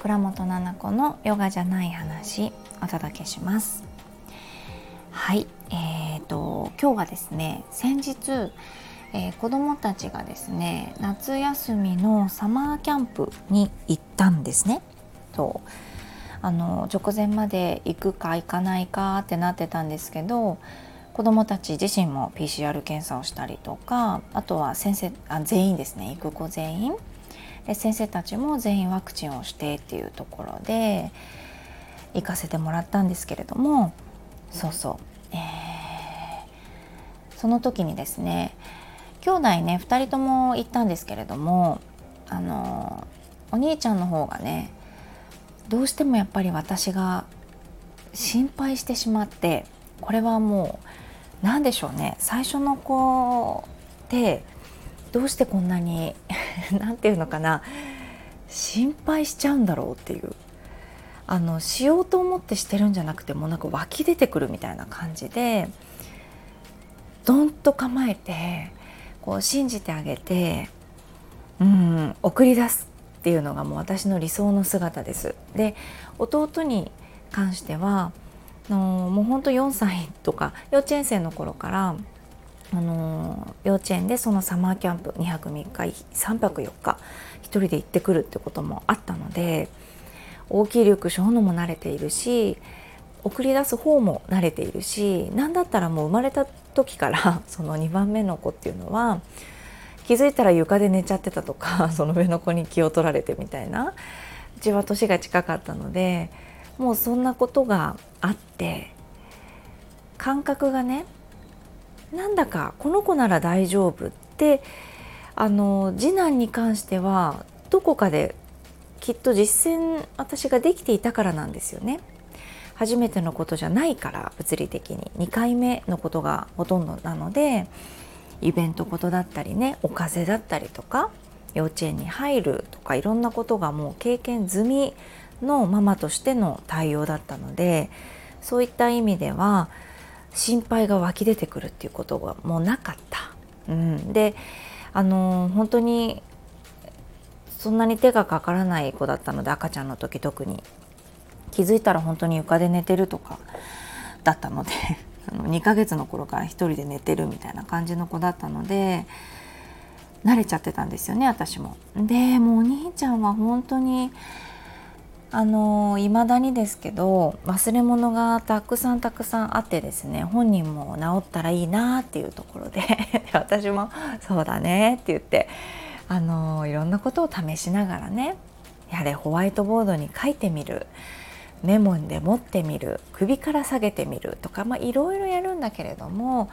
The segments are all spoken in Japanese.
倉本々子のヨガじゃない話お届けします。はいえーと、今日はですね先日、えー、子どもたちがですね夏休みのサマーキャンプに行ったんですね。そうあの直前まで行くか行かないかってなってたんですけど子どもたち自身も PCR 検査をしたりとかあとは先生あ全員ですね行く子全員先生たちも全員ワクチンをしてっていうところで行かせてもらったんですけれどもそうそう、えー、その時にですね兄弟ね2人とも行ったんですけれどもあのお兄ちゃんの方がねどうしてもやっぱり私が心配してしまってこれはもう何でしょうね最初の子ってどうしてこんなに 何て言うのかな心配しちゃうんだろうっていうあのしようと思ってしてるんじゃなくてもなんか湧き出てくるみたいな感じでどんと構えてこう信じてあげてうん送り出すっていうのがもう私の理想の姿です。で弟に関してはのもうほんと4歳とか幼稚園生の頃からあの幼稚園でそのサマーキャンプ2泊3日3泊4日1人で行ってくるってこともあったので大きいリュック背負うのも慣れているし送り出す方も慣れているし何だったらもう生まれた時から その2番目の子っていうのは気づいたら床で寝ちゃってたとか その上の子に気を取られてみたいなうちは年が近かったのでもうそんなことがあって感覚がねなんだかこの子なら大丈夫ってあの次男に関してはどこかできっと実践私ができていたからなんですよね。初めてのことじゃないから物理的に2回目のことがほとんどなのでイベントことだったりねお風邪だったりとか幼稚園に入るとかいろんなことがもう経験済みのママとしての対応だったのでそういった意味では心配が湧き出てくるっていうことがもうなかった。うん、であの本当にそんなに手がかからない子だったので赤ちゃんの時特に気づいたら本当に床で寝てるとかだったので あの2ヶ月の頃から1人で寝てるみたいな感じの子だったので慣れちゃってたんですよね私も。でもうお兄ちゃんは本当にあの未だにですけど忘れ物がたくさんたくさんあってですね本人も治ったらいいなっていうところで 私も「そうだね」って言ってあのいろんなことを試しながらねやれホワイトボードに書いてみるメモで持ってみる首から下げてみるとかいろいろやるんだけれども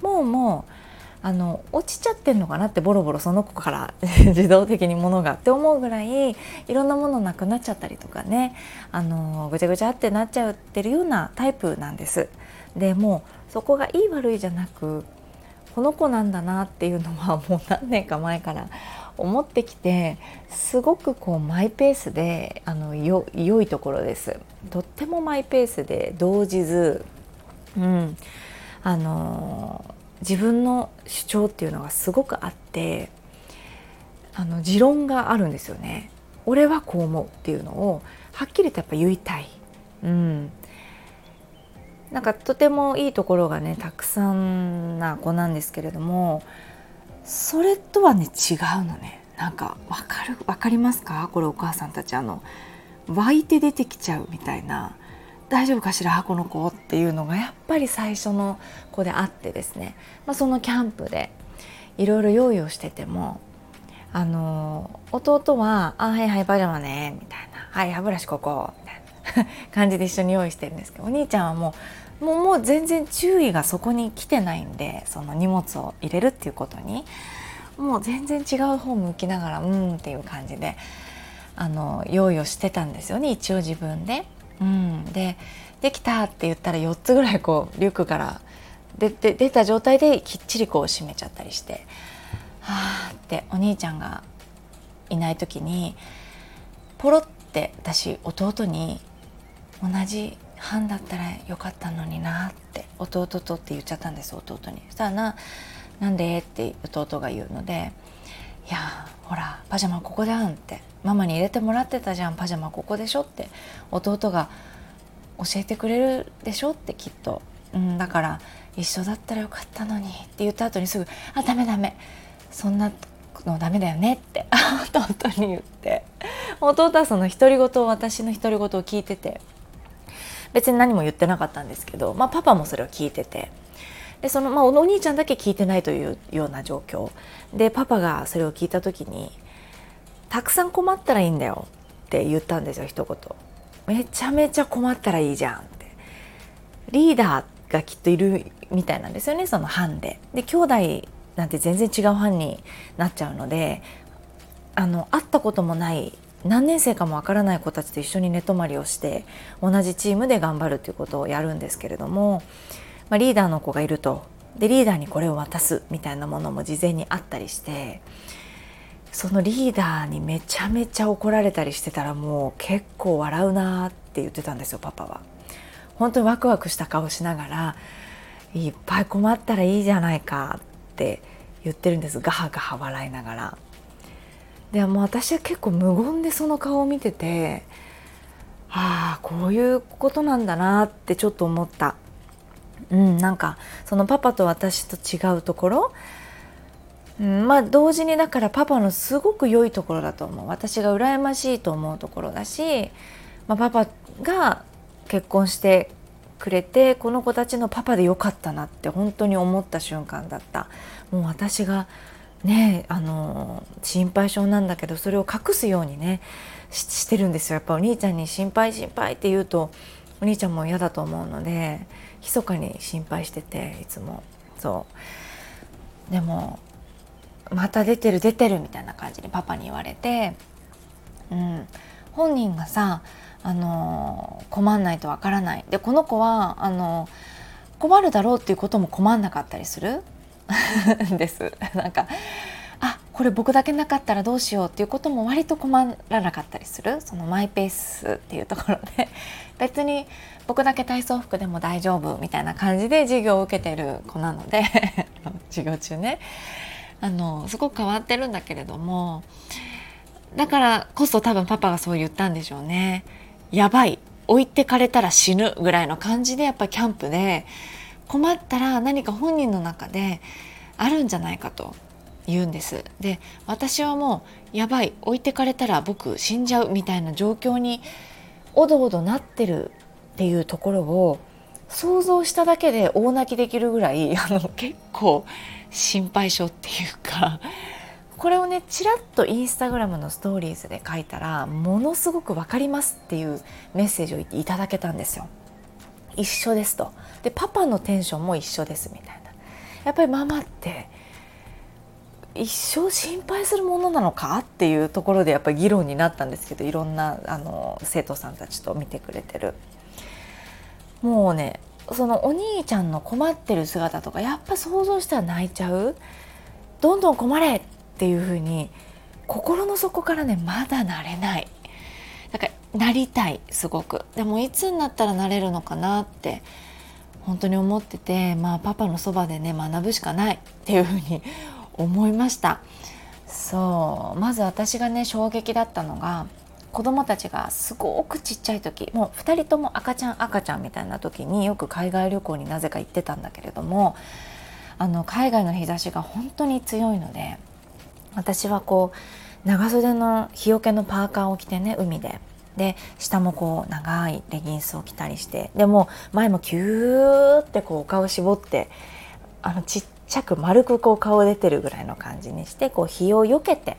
もうもうあの落ちちゃってんのかなってボロボロその子から 自動的にものがって思うぐらいいろんなものなくなっちゃったりとかねあのぐちゃぐちゃってなっちゃってるようなタイプなんです。でもうそこがいい悪いじゃなくこの子なんだなっていうのはもう何年か前から思ってきてすごくこうマイペースであのよ良いところですとってもマイペースで動じず、うん、あの自分の主張っていうのがすごくあってあの持論があるんですよね。俺はこう思うっていうのをはっきりとやっぱ言いたい。うん、なんかとてもいいところがねたくさんな子なんですけれどもそれとはね違うのね。なんかわかるわかりますか？これお母さんたち。あの湧いて出てきちゃうみたいな。大丈夫かしらこの子っていうのが。やっぱり最初の子であってですね、まあ、そのキャンプでいろいろ用意をしててもあの弟は「あはいはいパジャマね」みたいな「はい歯ブラシここ」みたいな感じで一緒に用意してるんですけどお兄ちゃんはもうもうもう全然注意がそこに来てないんでその荷物を入れるっていうことに。もう全然違う方向きながらうんっていう感じであの用意をしてたんですよね一応自分で。うん、でできたって言ったら4つぐらいこうリュックから出て出た状態できっちりこう閉めちゃったりしてはあってお兄ちゃんがいない時にポロって私弟に同じ班だったらよかったのになって弟とって言っちゃったんです弟にそしたらな「なんで?」って弟が言うので「いやほらパジャマここであん」って「ママに入れてもらってたじゃん。パジャマここでしょ」って。弟が教えてくれるでしょってきっと、うん、だから一緒だったらよかったのにって。言った後にすぐ「あダメダメ。そんなのダメだよね」って。弟に言って。弟はその独り言を私の独り言を聞いてて。別に何も言ってなかったんですけど、まあ、パパもそれを聞いてて。でその、まあ、お兄ちゃんだけ聞いてないというような状況でパパがそれを聞いた時に「たくさん困ったらいいんだよ」って言ったんですよ一言。めちゃめちゃ困ったらいいじゃんってリーダーがきっといるみたいなんですよねその班で。で兄弟なんて全然違う班になっちゃうのであの会ったこともない何年生かもわからない子たちと一緒に寝泊まりをして同じチームで頑張るということをやるんですけれども、まあ、リーダーの子がいるとでリーダーにこれを渡すみたいなものも事前にあったりしてそのリーダーにめちゃめちゃ怒られたりしてたらもう結構笑うなって言ってたんですよパパは。本当にワクワクした顔しながらいっぱい困ったらいいじゃないかって言ってるんですガハガハ笑いながら。でも私は結構無言でその顔を見ててああこういうことなんだなってちょっと思った。うん、なんかそのパパと私と違うところ、うん、まあ同時にだからパパのすごく良いところだと思う。私が羨ましいと思うところだし、まあ、パパが結婚してくれてこの子たちのパパでよかったなって本当に思った瞬間だった。もう私がねあの心配性なんだけどそれを隠すようにねしてるんですよ。やっぱお兄ちゃんに心配心配って言うとお兄ちゃんも嫌だと思うので密かに心配してていつも。そう。でもまた出てる出てるみたいな感じにパパに言われて、うん、本人がさあの困んないとわからない。でこの子はあの困るだろうっていうことも困んなかったりする？です。なんかこれ僕だけなかったらどうしようっていうことも割と困らなかったりする？そのマイペースっていうところで。別に僕だけ体操服でも大丈夫みたいな感じで授業を受けてる子なので 授業中ね。あのすごく変わってるんだけれどもだからこそ多分パパがそう言ったんでしょうね。やばい置いてかれたら死ぬぐらいの感じでやっぱキャンプで困ったら何か本人の中であるんじゃないかと。言うんです。で私はもうやばい置いてかれたら僕死んじゃうみたいな状況におどおどなってるっていうところを想像しただけで大泣きできるぐらいあの結構心配性っていうかこれをねちらっとインスタグラムのストーリーズで書いたらものすごく分かりますっていうメッセージをいただけたんですよ。一緒ですと。でパパのテンションも一緒ですみたいな。やっぱりママって一生心配するものなのかっていうところでやっぱり議論になったんですけどいろんなあの生徒さんたちと見てくれてる。もうねそのお兄ちゃんの困ってる姿とかやっぱ想像したら泣いちゃう。どんどん困れっていうふうに心の底からねまだなれない。だからなりたいすごく。でもいつになったらなれるのかなって本当に思っててまあパパのそばでね学ぶしかないっていうふうに思いました。そうまず私がね衝撃だったのが子供たちがすごくちっちゃい時もう2人とも赤ちゃん赤ちゃんみたいな時によく海外旅行になぜか行ってたんだけれどもあの海外の日差しが本当に強いので私はこう長袖の日よけのパーカーを着てね海で。で下もこう長いレギンスを着たりしてでも前もキューってこうお顔絞ってあのちっちゃく丸くこう顔出てるぐらいの感じにしてこう日をよけて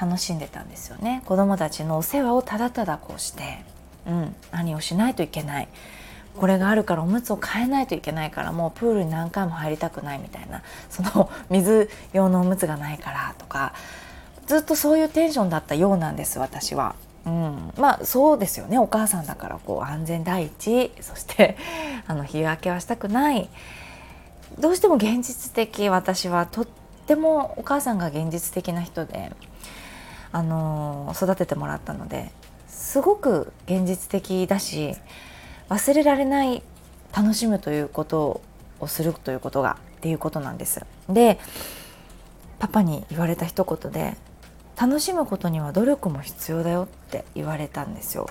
楽しんでたんですよね。子供たちのお世話をただただこうして、うん、何をしないといけない。これがあるからおむつを変えないといけないからもうプールに何回も入りたくないみたいな。その 水用のおむつがないからとか。ずっとそういうテンションだったようなんです私は。うん、まあそうですよね。お母さんだからこう安全第一。そしてあの日焼けはしたくない。どうしても現実的私はとってもお母さんが現実的な人で、あの育ててもらったのですごく現実的だし忘れられない楽しむということをするということがっていうことなんです。でパパに言われた一言で楽しむことには努力も必要だよって言われたんですよ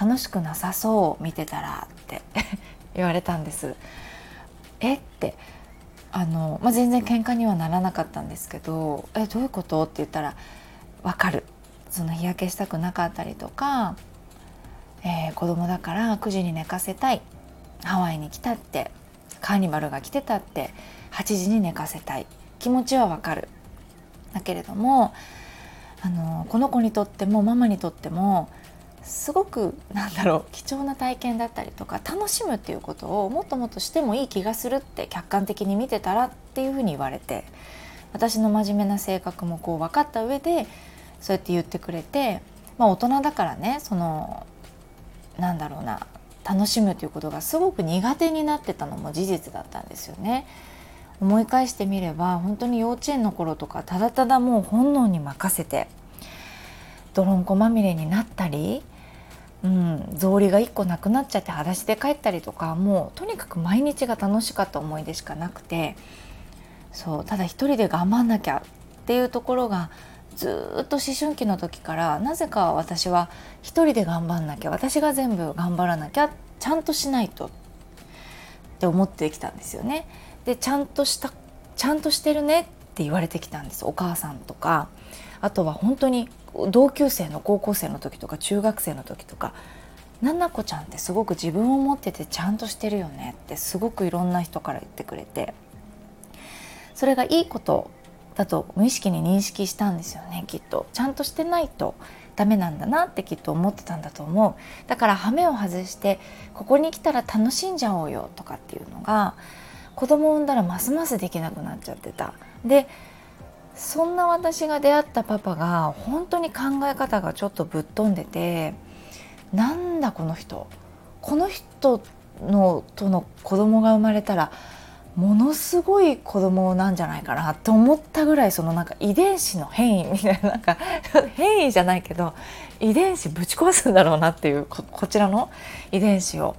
楽しくなさそう見てたらって 言われたんですえ？って。あの、まあ、全然喧嘩にはならなかったんですけど「えどういうこと?」って言ったら「分かる」その日焼けしたくなかったりとか、えー、子供だから9時に寝かせたい。ハワイに来たって。カーニバルが来てたって。8時に寝かせたい。気持ちはわかる。だけれどもあのこの子にとってもママにとってもすごくなんだろう貴重な体験だったりとか楽しむっていうことをもっともっとしてもいい気がするって客観的に見てたらっていうふうに言われて私の真面目な性格もこう分かった上でそうやって言ってくれて、まあ、大人だからねそのなんだろうな楽しむということがすごく苦手になってたのも事実だったんですよね。思い返してみれば本当に幼稚園の頃とかただただもう本能に任せて泥んこまみれになったりうん、草履が1個なくなっちゃって裸足で帰ったりとかもうとにかく毎日が楽しかった思い出しかなくてそうただ一人で頑張んなきゃっていうところがずっと思春期の時からなぜか私は一人で頑張んなきゃ私が全部頑張らなきゃちゃんとしないとって思ってきたんですよね。でちゃんとしたちゃんとしてるねって言われてきたんですお母さんとかあとは本当に同級生の高校生の時とか中学生の時とか「ななこちゃんってすごく自分を持っててちゃんとしてるよね」ってすごくいろんな人から言ってくれてそれがいいことだと無意識に認識したんですよねきっと。ちゃんとしてないとダメなんだなってきっと思ってたんだと思う。だから羽目を外してここに来たら楽しんじゃおうよとかっていうのが子供を産んだらますますできなくなっちゃってた。でそんな私が出会ったパパが本当に考え方がちょっとぶっ飛んでてなんだこの人。この人のとの子供が生まれたらものすごい子供なんじゃないかなって思ったぐらいそのなんか遺伝子の変異みたいななんか 変異じゃないけど遺伝子ぶち壊すんだろうなっていうこちらの遺伝子を。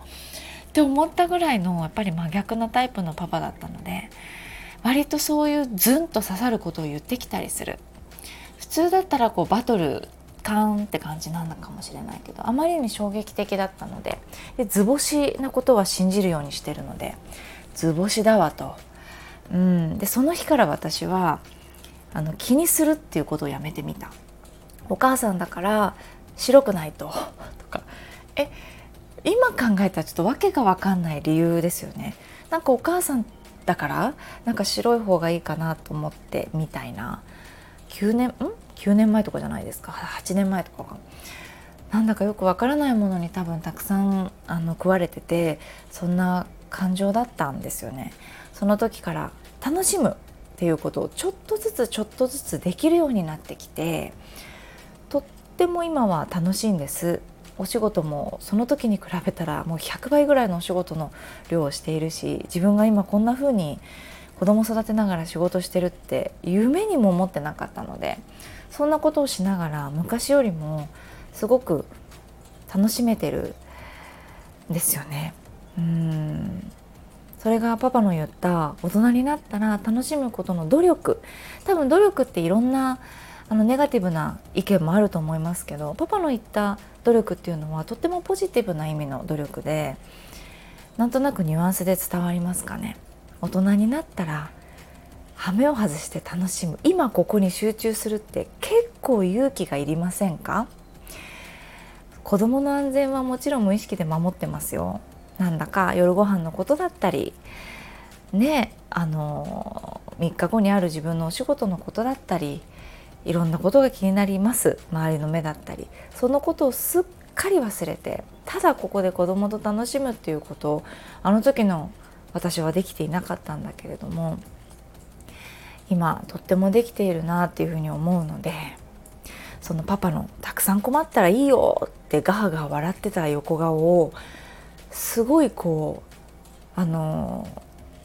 って思ったぐらいのやっぱり真逆なタイプのパパだったので割とそういうズンと刺さることを言ってきたりする。普通だったらこうバトルカーンって感じなんだかもしれないけどあまりに衝撃的だったのでで図星なことは信じるようにしてるので図星だわと、うん、でその日から私はあの気にするっていうことをやめてみた。お母さんだから白くないと。とか。え今考えたらちょっと訳が分かんない理由ですよね。なんかお母さんだからなんか白い方がいいかなと思ってみたいな。9年ん？9年前とかじゃないですか。8年前とかか。なんだかよくわからないものに多分たくさんあの食われててそんな感情だったんですよね。その時から楽しむっていうことをちょっとずつちょっとずつできるようになってきてとっても今は楽しいんです。お仕事もその時に比べたらもう100倍ぐらいのお仕事の量をしているし自分が今こんな風に子供育てながら仕事してるって夢にも思ってなかったのでそんなことをしながら昔よりもすごく楽しめてるんですよね。うんそれがパパの言った大人になったら楽しむことの努力多分努力っていろんなあのネガティブな意見もあると思いますけどパパの言った努力っていうのはとってもポジティブな意味の努力でなんとなくニュアンスで伝わりますかね。大人になったら羽目を外して楽しむ。今ここに集中するって結構勇気がいりませんか？子供の安全はもちろん無意識で守ってますよ。なんだか夜ご飯のことだったりねあの3日後にある自分のお仕事のことだったりいろんなことが気になります。周りの目だったり。そのことをすっかり忘れてただここで子供と楽しむっていうことをあの時の私はできていなかったんだけれども今とってもできているなっていうふうに思うのでそのパパの「たくさん困ったらいいよ」ってガーガー笑ってた横顔をすごいこうあの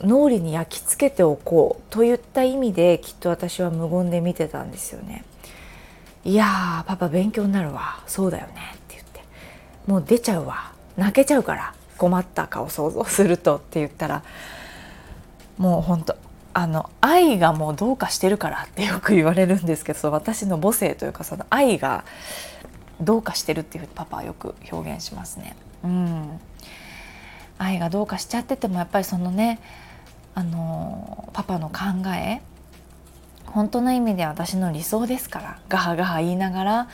脳裏に焼き付けておこうといった意味できっと私は無言で見てたんですよね。いやパパ勉強になるわ。そうだよねって言って。もう出ちゃうわ。泣けちゃうから。困った顔想像するとって言ったらもうほんとあの愛がもうどうかしてるからってよく言われるんですけど私の母性というかその愛がどうかしてるっていうふうにパパはよく表現しますね。うん、愛がどうかしちゃっててもやっぱりそのねあのパパの考え本当の意味で私の理想ですからガハガハ言いながら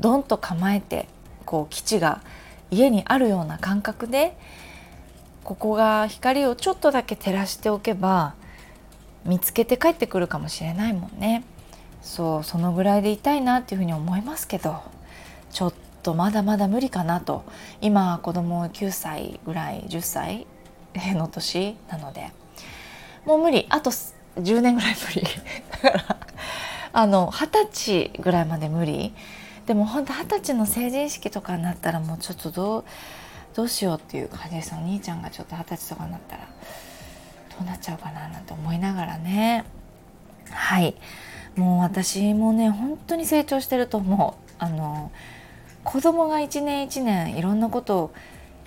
ドンと構えてこう基地が家にあるような感覚でここが光をちょっとだけ照らしておけば見つけて帰ってくるかもしれないもんね。そうそのぐらいでいたいなっていうふうに思いますけどちょっとまだまだ無理かなと。今子供9歳ぐらい10歳の年なので。もう無理。あと10年ぐらい無理。だからあの二十歳ぐらいまで無理。でも本当二十歳の成人式とかになったらもうちょっとどうどうしようっていう感じですお兄ちゃんがちょっと二十歳とかになったら。どうなっちゃうかななんて思いながらね。はい。もう私もね本当に成長してると思う。あの子供が一年一年いろんなことを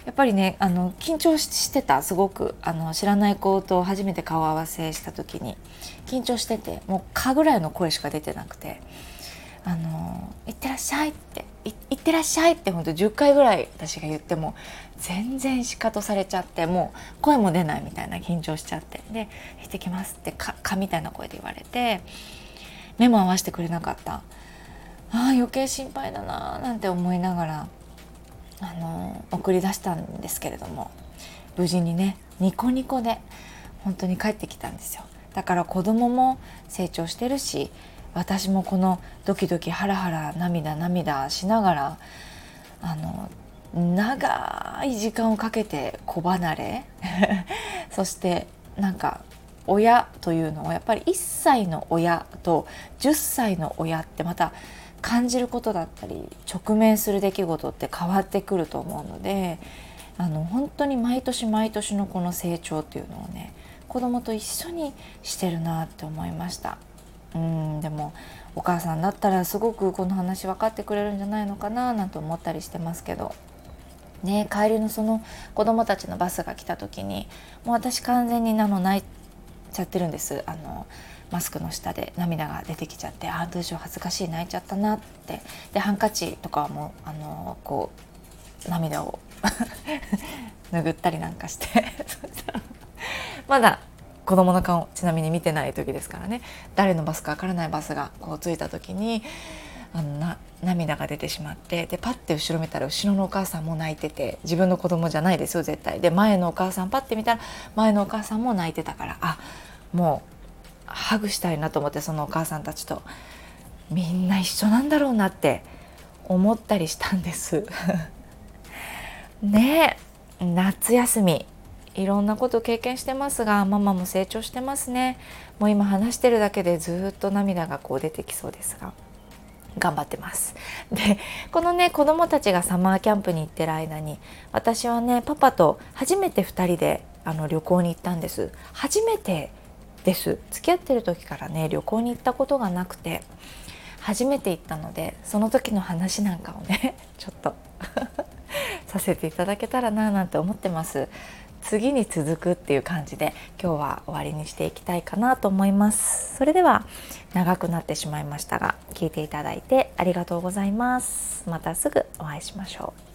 やっぱりねあの緊張してたすごく。あの知らない子と初めて顔合わせした時に緊張しててもう「か」ぐらいの声しか出てなくて「あのいってらっしゃい」って「いってらっしゃい」ってほんと10回ぐらい私が言っても全然しかとされちゃってもう声も出ないみたいな緊張しちゃって。で「行ってきます」ってか「か」みたいな声で言われて目も合わせてくれなかった。ああ余計心配だななんて思いながら。あの送り出したんですけれども無事にねニコニコで本当に帰ってきたんですよ。だから子供も成長してるし私もこのドキドキハラハラ涙涙しながらあの長い時間をかけて子離れ そしてなんか親というのはやっぱり1歳の親と10歳の親ってまた感じることだったり直面する出来事って変わってくると思うのであの本当に毎年毎年のこの成長っていうのをね子供と一緒にしてるなって思いました。うんでもお母さんだったらすごくこの話分かってくれるんじゃないのかななんて思ったりしてますけど。ね帰りのその子供たちのバスが来た時にもう私完全にあの泣いちゃってるんです。あのマスクの下で涙が出てきちゃってああどうしよう恥ずかしい泣いちゃったなって。でハンカチとかもあのこう涙を 拭ったりなんかして。まだ子供の顔ちなみに見てない時ですからね。誰のバスかわからないバスがこう着いた時にあのな涙が出てしまって。でパッて後ろ見たら後ろのお母さんも泣いてて。自分の子供じゃないですよ絶対。で前のお母さんパッて見たら前のお母さんも泣いてたから。あもうハグしたいなと思ってそのお母さんたちと。みんな一緒なんだろうなって思ったりしたんです。ね夏休み。いろんなこと経験してますがママも成長してますね。もう今話してるだけでずっと涙がこう出てきそうですが。頑張ってます。でこのね子供たちがサマーキャンプに行ってる間に私はねパパと初めて2人であの旅行に行ったんです。初めてです。付き合ってる時からね旅行に行ったことがなくて初めて行ったのでその時の話なんかをね ちょっと させていただけたらななんて思ってます。次に続くっていう感じで今日は終わりにしていきたいかなと思います。それでは長くなってしまいましたが聞いていただいてありがとうございます。またすぐお会いしましょう。